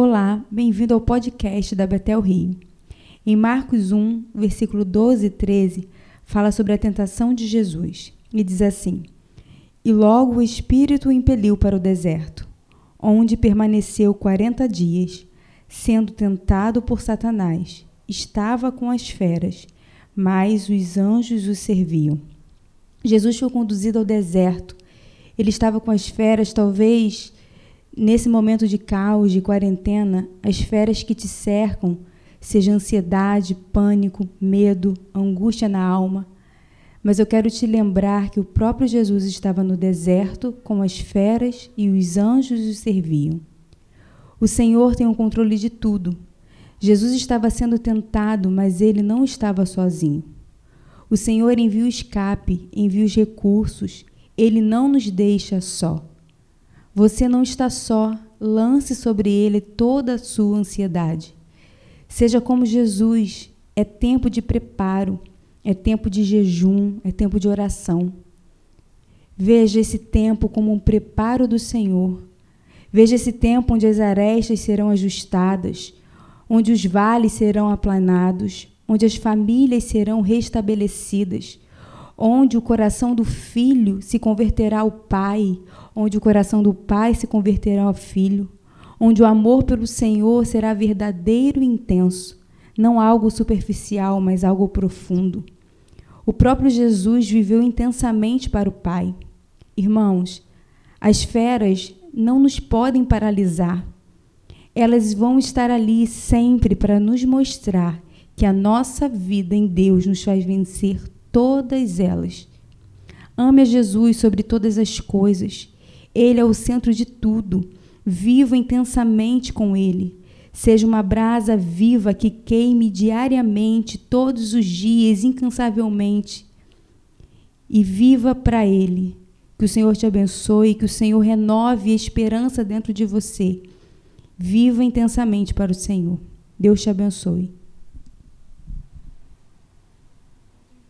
Olá, bem-vindo ao podcast da Betel Rio. Em Marcos 1, versículo 12 e 13, fala sobre a tentação de Jesus e diz assim: E logo o Espírito o impeliu para o deserto, onde permaneceu quarenta dias, sendo tentado por Satanás. Estava com as feras, mas os anjos o serviam. Jesus foi conduzido ao deserto. Ele estava com as feras, talvez nesse momento de caos, de quarentena, as feras que te cercam, seja ansiedade, pânico, medo, angústia na alma. Mas eu quero te lembrar que o próprio Jesus estava no deserto com as feras e os anjos o serviam. O Senhor tem o controle de tudo. Jesus estava sendo tentado, mas ele não estava sozinho. O Senhor envia o escape, envia os recursos, ele não nos deixa só. Você não está só, lance sobre ele toda a sua ansiedade. Seja como Jesus, é tempo de preparo, é tempo de jejum, é tempo de oração. Veja esse tempo como um preparo do Senhor. Veja esse tempo onde as arestas serão ajustadas, onde os vales serão aplanados, onde as famílias serão restabelecidas, onde o coração do filho se converterá ao pai, onde o coração do pai se converterá ao filho, onde o amor pelo Senhor será verdadeiro e intenso, não algo superficial, mas algo profundo. O próprio Jesus viveu intensamente para o Pai. Irmãos, as feras não nos podem paralisar. Elas vão estar ali sempre para nos mostrar que a nossa vida em Deus nos faz vencer todas elas. Ame a Jesus sobre todas as coisas. Ele é o centro de tudo. Viva intensamente com Ele. Seja uma brasa viva que queime diariamente, todos os dias, incansavelmente. E viva para Ele. Que o Senhor te abençoe, que o Senhor renove a esperança dentro de você. Viva intensamente para o Senhor. Deus te abençoe.